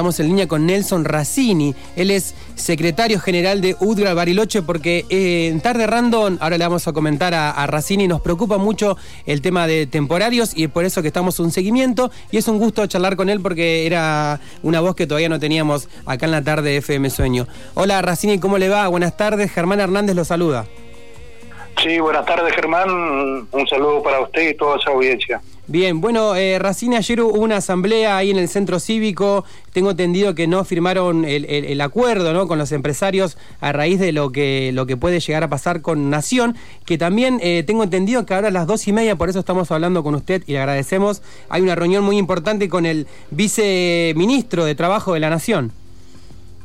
Estamos en línea con Nelson Raccini. Él es secretario general de UDGRA Bariloche porque eh, en Tarde Random, ahora le vamos a comentar a, Raccini, nos preocupa mucho el tema de temporarios y es por eso que estamos un seguimiento y es un gusto charlar con él porque era una voz que todavía no teníamos acá en la tarde de FM Sueño. Hola Raccini, ¿cómo le va? Buenas tardes, Germán Hernández lo saluda. Sí, buenas tardes Germán, un saludo para usted y toda esa audiencia. Bien, bueno, eh, Racine, ayer hubo una asamblea ahí en el centro cívico. Tengo entendido que no firmaron el, acuerdo ¿no? con los empresarios a raíz de lo que, lo que puede llegar a pasar con Nación. Que también eh, tengo entendido que ahora a las dos y media, por eso estamos hablando con usted y le agradecemos. Hay una reunión muy importante con el viceministro de Trabajo de la Nación.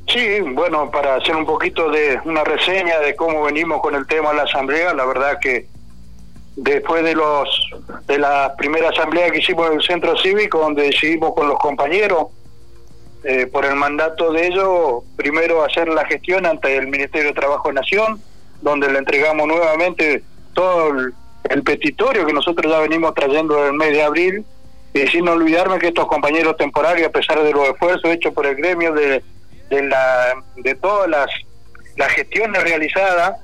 Sí, bueno, para hacer un poquito de una reseña de cómo venimos con el tema de la asamblea, la verdad que después de los de la primera asamblea que hicimos en el centro cívico donde decidimos con los compañeros eh, por el mandato de ellos primero hacer la gestión ante el Ministerio de Trabajo de Nación donde le entregamos nuevamente todo el, petitorio que nosotros ya venimos trayendo en el mes de abril. Y sin olvidarme que estos compañeros temporarios a pesar de los esfuerzos hechos por el gremio de de la de todas las las gestiones realizadas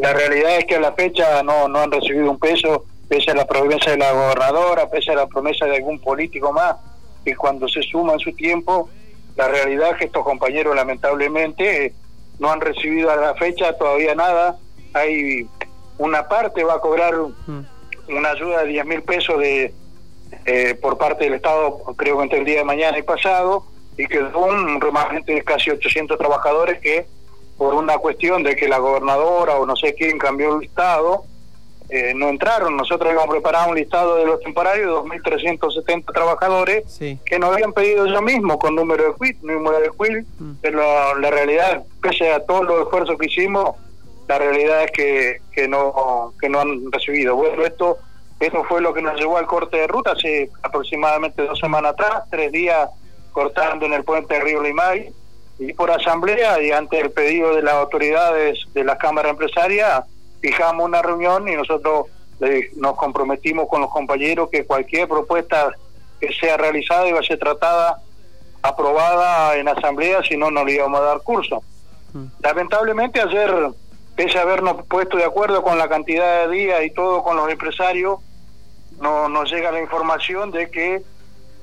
la realidad es que a la fecha no, no han recibido un peso, pese a la promesa de la gobernadora, pese a la promesa de algún político más, que cuando se suma en su tiempo, la realidad es que estos compañeros lamentablemente no han recibido a la fecha todavía nada. Hay una parte va a cobrar mm. una ayuda de 10 mil pesos de eh, por parte del Estado, creo que entre el día de mañana y pasado, y que un remanente de casi 800 trabajadores que por una cuestión de que la gobernadora o no sé quién cambió el listado, eh, no entraron. Nosotros habíamos preparado un listado de los temporarios, 2.370 trabajadores, que nos habían pedido ellos mismos con número de quit, número de quit, mm. pero la realidad, pese a todos los esfuerzos que hicimos, la realidad es que, que no que no han recibido. Bueno, esto esto fue lo que nos llevó al corte de ruta hace aproximadamente dos semanas atrás, tres días cortando en el puente de Río Limay, y por asamblea y ante el pedido de las autoridades de la Cámara Empresaria fijamos una reunión y nosotros nos comprometimos con los compañeros que cualquier propuesta que sea realizada iba a ser tratada, aprobada en asamblea, si no, no le íbamos a dar curso. Mm. Lamentablemente ayer, pese a habernos puesto de acuerdo con la cantidad de días y todo con los empresarios, no nos llega la información de que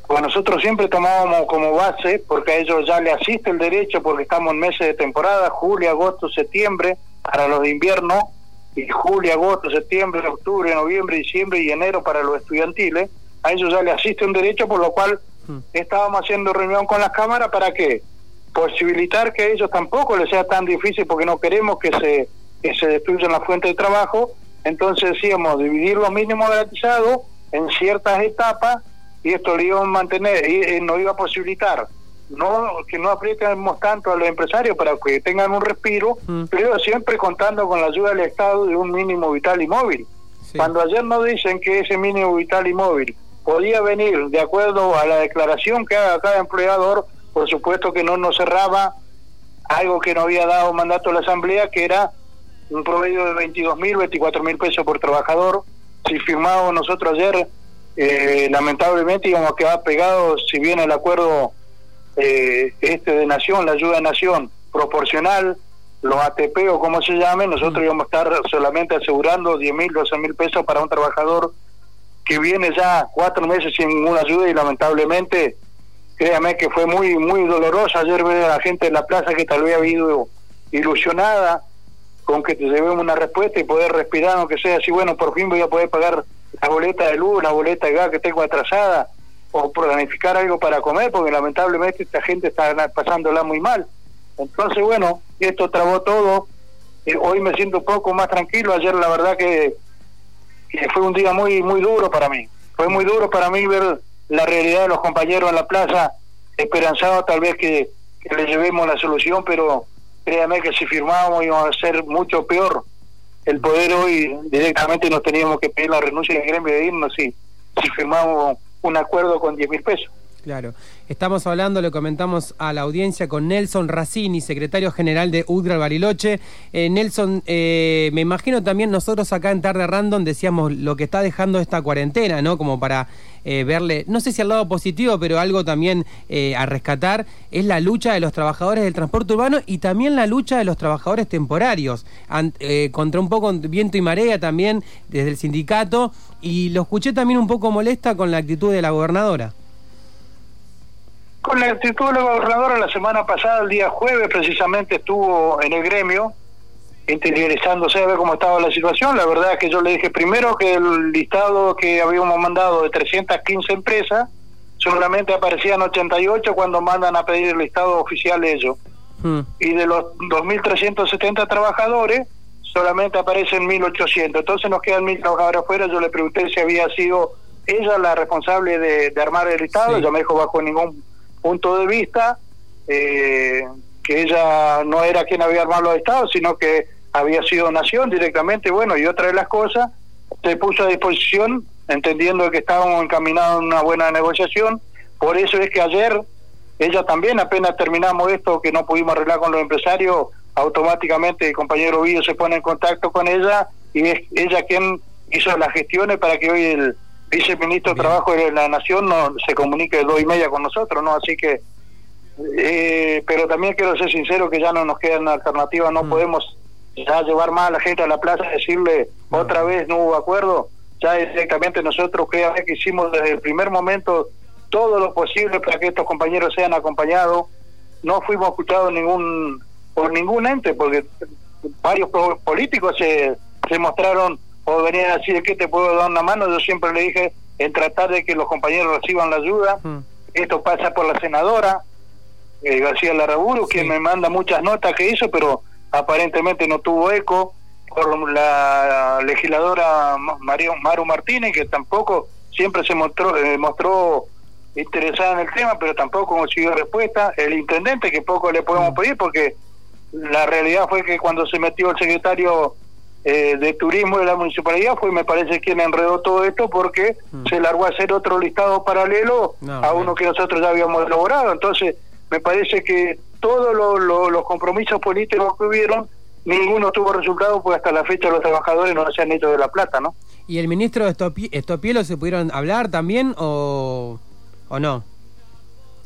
pues nosotros siempre tomábamos como base, porque a ellos ya le asiste el derecho, porque estamos en meses de temporada, julio, agosto, septiembre, para los de invierno, y julio, agosto, septiembre, octubre, noviembre, diciembre y enero para los estudiantiles, a ellos ya le asiste un derecho, por lo cual hmm. estábamos haciendo reunión con las cámaras para que posibilitar que a ellos tampoco les sea tan difícil, porque no queremos que se, que se destruyan las fuentes de trabajo, entonces decíamos dividir los mínimos garantizados en ciertas etapas y esto lo iba a mantener y eh, nos iba a posibilitar no que no aprietemos tanto a los empresarios para que tengan un respiro, mm. pero siempre contando con la ayuda del Estado de un mínimo vital y móvil. Cuando ayer nos dicen que ese mínimo vital y móvil podía venir de acuerdo a la declaración que haga cada empleador, por supuesto que no nos cerraba algo que no había dado mandato a la Asamblea, que era un promedio de 22 mil, 24 mil pesos por trabajador. Si firmamos nosotros ayer eh, lamentablemente íbamos a quedar pegados, si bien el acuerdo eh, este de Nación, la ayuda de Nación, proporcional, los ATP o como se llame, nosotros íbamos a estar solamente asegurando 10 mil, 12 mil pesos para un trabajador que viene ya cuatro meses sin ninguna ayuda y lamentablemente, créame que fue muy muy doloroso ayer ver a la gente en la plaza que tal vez ha habido ilusionada con que te llevemos una respuesta y poder respirar, aunque sea así, bueno, por fin voy a poder pagar la boleta de luz, la boleta de gas que tengo atrasada, o planificar algo para comer, porque lamentablemente esta gente está pasándola muy mal. Entonces, bueno, esto trabó todo. Eh, hoy me siento un poco más tranquilo. Ayer, la verdad que, fue un día muy muy duro para mí. Fue muy duro para mí ver la realidad de los compañeros en la plaza, esperanzado tal vez que, que le llevemos la solución, pero créame que si firmábamos íbamos a ser mucho peor el poder hoy directamente nos teníamos que pedir la renuncia del gremio de irnos si, si firmamos un acuerdo con 10 mil pesos. Claro. Estamos hablando, le comentamos a la audiencia con Nelson Racini, secretario general de UDRA Bariloche. Eh, Nelson, eh, me imagino también nosotros acá en Tarde Random decíamos lo que está dejando esta cuarentena, ¿no? Como para eh, verle, no sé si al lado positivo, pero algo también a rescatar, es la lucha de los trabajadores del transporte urbano y también la lucha de los trabajadores temporarios, contra un poco viento y marea también desde el sindicato. Y lo escuché también un poco molesta con la actitud de la gobernadora. Con la actitud de la gobernadora la semana pasada, el día jueves, precisamente estuvo en el gremio interiorizándose a ver cómo estaba la situación. La verdad es que yo le dije primero que el listado que habíamos mandado de 315 empresas, solamente aparecían 88 cuando mandan a pedir el listado oficial ellos. Hmm. Y de los 2.370 trabajadores, solamente aparecen 1.800. Entonces nos quedan 1.000 trabajadores afuera. Yo le pregunté si había sido ella la responsable de, armar el listado. Ella me dijo bajo ningún punto de vista eh, que ella no era quien había armado los estados, sino que había sido Nación directamente, bueno, y otra de las cosas, se puso a disposición, entendiendo que estábamos encaminados en una buena negociación, por eso es que ayer ella también, apenas terminamos esto que no pudimos arreglar con los empresarios, automáticamente el compañero Vío se pone en contacto con ella y es ella quien hizo las gestiones para que hoy el viceministro de Trabajo de la Nación no se comunique dos y media con nosotros, ¿no? Así que, eh, pero también quiero ser sincero que ya no nos quedan alternativas, no mm. podemos ya llevar más a la gente a la plaza y decirle otra vez no hubo acuerdo, ya directamente nosotros creo que hicimos desde el primer momento todo lo posible para que estos compañeros sean acompañados, no fuimos escuchados ningún por ningún ente, porque varios políticos se, se mostraron o venían a decir que te puedo dar una mano, yo siempre le dije en tratar de que los compañeros reciban la ayuda. Mm. Esto pasa por la senadora eh, García Larraburu, quien me manda muchas notas que hizo, pero aparentemente no tuvo eco. Por la legisladora Mario, Maru Martínez, que tampoco siempre se mostró, eh, mostró interesada en el tema, pero tampoco consiguió respuesta. El intendente, que poco le podemos mm. pedir, porque la realidad fue que cuando se metió el secretario eh, de turismo de la municipalidad fue, me parece, quien enredó todo esto porque mm. se largó a hacer otro listado paralelo a uno que nosotros ya habíamos elaborado. Entonces, me parece que todos los compromisos políticos que hubieron, ninguno tuvo resultado, porque hasta la fecha los trabajadores no se han hecho de la plata, ¿no? ¿Y el ministro de Estopielo se pudieron hablar también o, o no?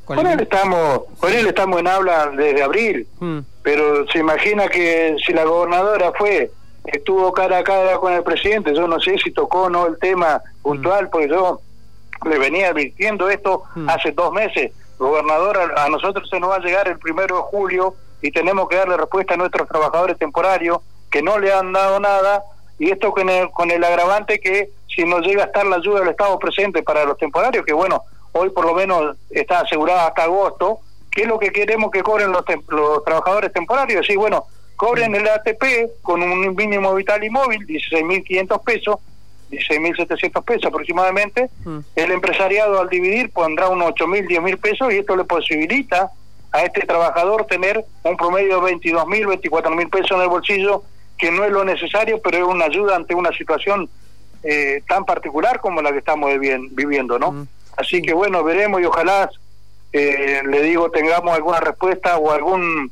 Con, él estamos, con él estamos en habla desde abril, mm. pero se imagina que si la gobernadora fue estuvo cara a cara con el presidente, yo no sé si tocó o no el tema puntual, mm. porque yo le venía advirtiendo esto mm. hace dos meses. Gobernador, a, nosotros se nos va a llegar el primero de julio y tenemos que darle respuesta a nuestros trabajadores temporarios que no le han dado nada y esto con el, con el agravante que si nos llega a estar la ayuda del Estado presente para los temporarios, que bueno, hoy por lo menos está asegurada hasta agosto, ¿qué es lo que queremos que cobren los, los trabajadores temporarios? Sí, bueno, cobren el ATP con un mínimo vital y móvil, 16.500 pesos, 16.700 pesos aproximadamente. Mm. El empresariado al dividir pondrá unos 8.000, 10.000 pesos y esto le posibilita a este trabajador tener un promedio de 22.000, 24.000 pesos en el bolsillo, que no es lo necesario, pero es una ayuda ante una situación eh, tan particular como la que estamos viviendo, ¿no? Mm. Así que bueno, veremos y ojalá, eh, le digo, tengamos alguna respuesta o algún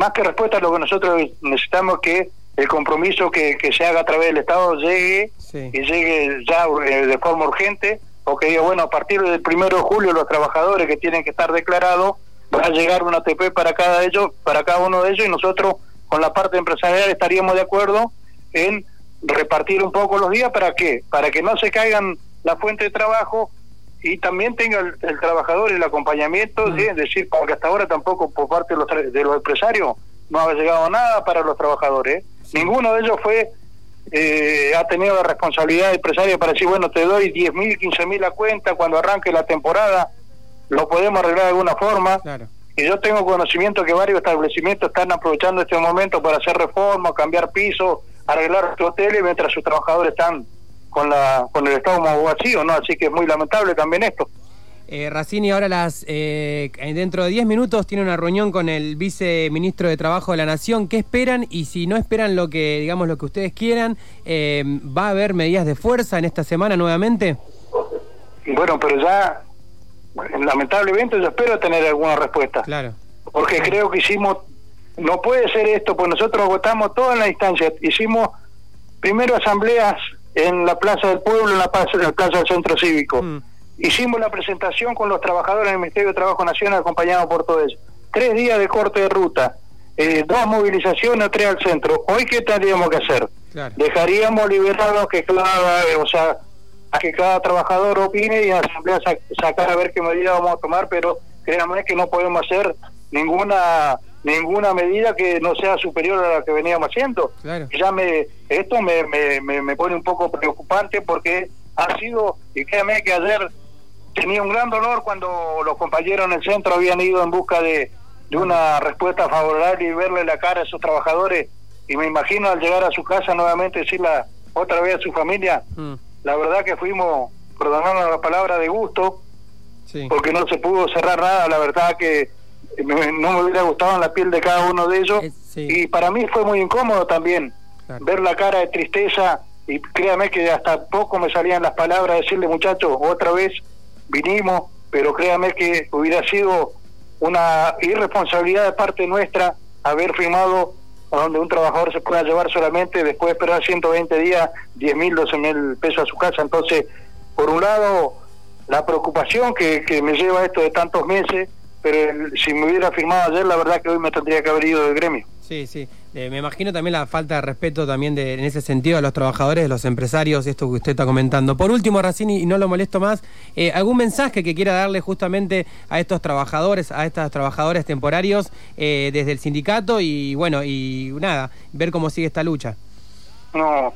más que respuesta lo que nosotros necesitamos que el compromiso que, se haga a través del Estado llegue y llegue ya eh, de forma urgente, o que diga, bueno, a partir del primero de julio los trabajadores que tienen que estar declarados, va a llegar una ATP para cada ellos, para cada uno de ellos, y nosotros con la parte empresarial estaríamos de acuerdo en repartir un poco los días para qué, para que no se caigan la fuente de trabajo y también tenga el, trabajador el acompañamiento, es decir, porque hasta ahora tampoco por parte de los, de los empresarios no ha llegado nada para los trabajadores. Ninguno de ellos fue eh, ha tenido la responsabilidad empresaria para decir, bueno, te doy 10 mil, 15 mil a cuenta cuando arranque la temporada, lo podemos arreglar de alguna forma. Y yo tengo conocimiento que varios establecimientos están aprovechando este momento para hacer reformas, cambiar pisos, arreglar sus hoteles mientras sus trabajadores están con la con el estado más vacío, ¿no? Así que es muy lamentable también esto. Eh, Racini ahora las eh, dentro de 10 minutos tiene una reunión con el viceministro de Trabajo de la Nación. ¿Qué esperan? Y si no esperan lo que digamos lo que ustedes quieran, eh, ¿va a haber medidas de fuerza en esta semana nuevamente? Bueno, pero ya lamentablemente yo espero tener alguna respuesta. Claro. Porque creo que hicimos, no puede ser esto, pues nosotros agotamos toda la instancia. Hicimos primero asambleas en la Plaza del Pueblo, en la Plaza, en la plaza del Centro Cívico. Mm. Hicimos la presentación con los trabajadores del Ministerio de Trabajo Nacional acompañados por todo eso. Tres días de corte de ruta, eh, dos movilizaciones, tres al centro. Hoy, ¿qué tendríamos que hacer? Dejaríamos liberados que cada, o sea, a que cada trabajador opine y en la asamblea sacar a ver qué medida vamos a tomar, pero créanme que no podemos hacer ninguna ninguna medida que no sea superior a la que veníamos haciendo. Ya me esto me, me, me, pone un poco preocupante porque ha sido, y créanme que ayer tenía un gran dolor cuando los compañeros en el centro habían ido en busca de, de una respuesta favorable y verle la cara a esos trabajadores y me imagino al llegar a su casa nuevamente decirle otra vez a su familia, mm. la verdad que fuimos, perdonando la palabra, de gusto, porque no se pudo cerrar nada, la verdad que no me hubiera gustado en la piel de cada uno de ellos. Y para mí fue muy incómodo también ver la cara de tristeza y créame que hasta poco me salían las palabras decirle muchachos otra vez vinimos pero créame que hubiera sido una irresponsabilidad de parte nuestra haber firmado donde un trabajador se pueda llevar solamente después de esperar 120 días 10 mil, 12 mil pesos a su casa. Entonces, por un lado, la preocupación que, que me lleva esto de tantos meses pero si me hubiera firmado ayer, la verdad que hoy me tendría que haber ido del gremio. Sí, sí. Eh, me imagino también la falta de respeto también de, en ese sentido a los trabajadores, los empresarios, esto que usted está comentando. Por último, Racini, y no lo molesto más, eh, ¿algún mensaje que quiera darle justamente a estos trabajadores, a estos trabajadores temporarios eh, desde el sindicato y bueno, y nada, ver cómo sigue esta lucha? No,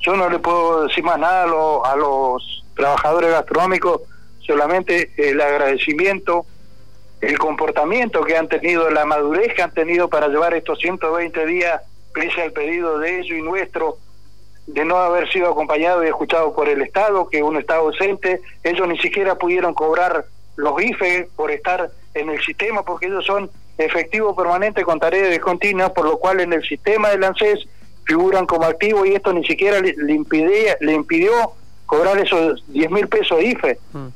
yo no le puedo decir más nada a los trabajadores gastronómicos, solamente el agradecimiento el comportamiento que han tenido, la madurez que han tenido para llevar estos 120 días, pese al pedido de ellos y nuestro, de no haber sido acompañado y escuchado por el Estado, que uno está ausente, ellos ni siquiera pudieron cobrar los IFE por estar en el sistema, porque ellos son efectivo permanente con tareas discontinuas, por lo cual en el sistema del ANSES figuran como activos y esto ni siquiera le, le, le impidió cobrar esos 10 mil pesos IFE. Mm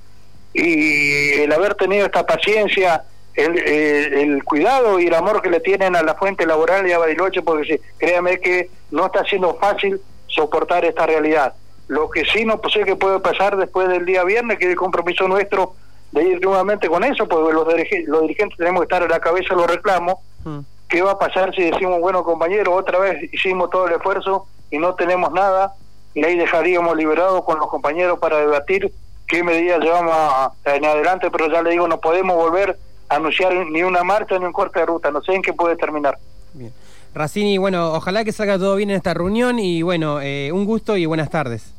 y el haber tenido esta paciencia, el, el, cuidado y el amor que le tienen a la fuente laboral y a Bariloche, porque créame que no está siendo fácil soportar esta realidad. Lo que sí no sé que puede pasar después del día viernes, que es el compromiso nuestro de ir nuevamente con eso, porque los, los dirigentes tenemos que estar a la cabeza de los reclamos. Mm. ¿Qué va a pasar si decimos, bueno, compañero, otra vez hicimos todo el esfuerzo y no tenemos nada? Y ahí dejaríamos liberados con los compañeros para debatir qué medidas llevamos en adelante, pero ya le digo, no podemos volver a anunciar ni una marcha ni un corte de ruta, no sé en qué puede terminar. Bien. Racini, bueno, ojalá que salga todo bien en esta reunión y bueno, eh, un gusto y buenas tardes.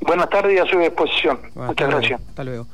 Buenas tardes y a su disposición. Muchas gracias. Hasta luego.